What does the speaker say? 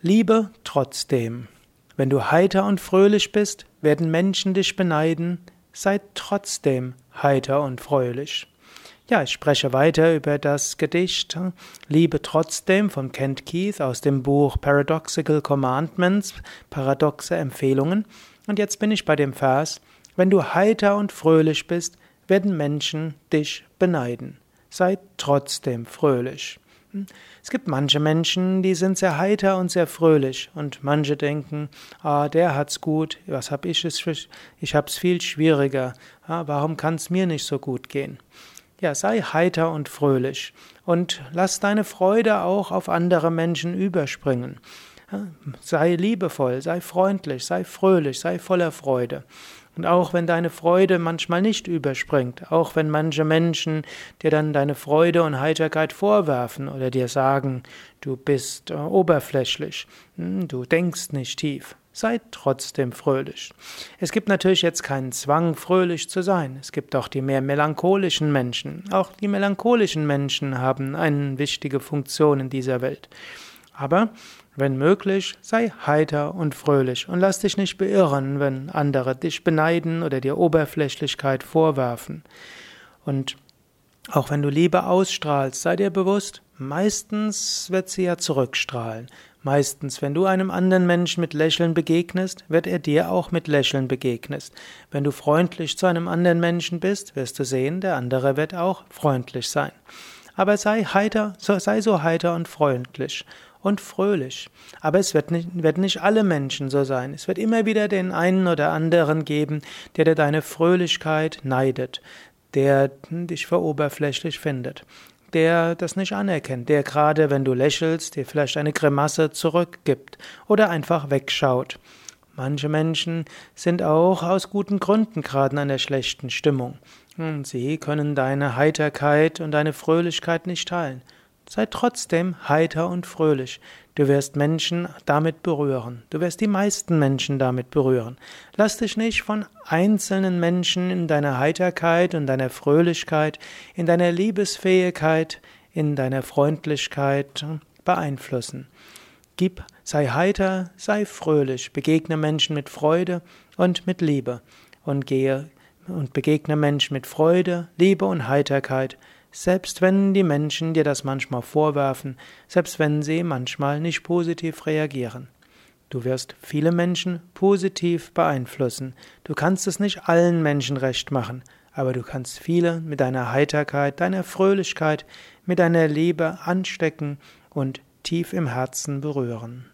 Liebe trotzdem. Wenn du heiter und fröhlich bist, werden Menschen dich beneiden. Sei trotzdem heiter und fröhlich. Ja, ich spreche weiter über das Gedicht Liebe trotzdem von Kent Keith aus dem Buch Paradoxical Commandments, paradoxe Empfehlungen. Und jetzt bin ich bei dem Vers, wenn du heiter und fröhlich bist, werden Menschen dich beneiden. Sei trotzdem fröhlich. Es gibt manche Menschen, die sind sehr heiter und sehr fröhlich und manche denken, ah, der hat's gut, was hab ich es, ich hab's viel schwieriger, ah, warum kann's mir nicht so gut gehen? Ja, sei heiter und fröhlich und lass deine Freude auch auf andere Menschen überspringen. Sei liebevoll, sei freundlich, sei fröhlich, sei voller Freude. Und auch wenn deine Freude manchmal nicht überspringt, auch wenn manche Menschen dir dann deine Freude und Heiterkeit vorwerfen oder dir sagen, du bist äh, oberflächlich, hm, du denkst nicht tief, sei trotzdem fröhlich. Es gibt natürlich jetzt keinen Zwang, fröhlich zu sein. Es gibt auch die mehr melancholischen Menschen. Auch die melancholischen Menschen haben eine wichtige Funktion in dieser Welt. Aber wenn möglich, sei heiter und fröhlich und lass dich nicht beirren, wenn andere dich beneiden oder dir Oberflächlichkeit vorwerfen. Und auch wenn du Liebe ausstrahlst, sei dir bewusst, meistens wird sie ja zurückstrahlen. Meistens, wenn du einem anderen Menschen mit Lächeln begegnest, wird er dir auch mit Lächeln begegnest. Wenn du freundlich zu einem anderen Menschen bist, wirst du sehen, der andere wird auch freundlich sein. Aber sei heiter, sei so heiter und freundlich und fröhlich. Aber es wird nicht, wird nicht alle Menschen so sein. Es wird immer wieder den einen oder anderen geben, der dir deine Fröhlichkeit neidet, der dich für oberflächlich findet, der das nicht anerkennt, der gerade, wenn du lächelst, dir vielleicht eine Grimasse zurückgibt oder einfach wegschaut. Manche Menschen sind auch aus guten Gründen gerade in einer schlechten Stimmung. Sie können deine Heiterkeit und deine Fröhlichkeit nicht teilen. Sei trotzdem heiter und fröhlich. Du wirst Menschen damit berühren. Du wirst die meisten Menschen damit berühren. Lass dich nicht von einzelnen Menschen in deiner Heiterkeit und deiner Fröhlichkeit, in deiner Liebesfähigkeit, in deiner Freundlichkeit beeinflussen. Gib, sei heiter, sei fröhlich, begegne Menschen mit Freude und mit Liebe und gehe und begegne Menschen mit Freude, Liebe und Heiterkeit selbst wenn die Menschen dir das manchmal vorwerfen, selbst wenn sie manchmal nicht positiv reagieren. Du wirst viele Menschen positiv beeinflussen. Du kannst es nicht allen Menschen recht machen, aber du kannst viele mit deiner Heiterkeit, deiner Fröhlichkeit, mit deiner Liebe anstecken und tief im Herzen berühren.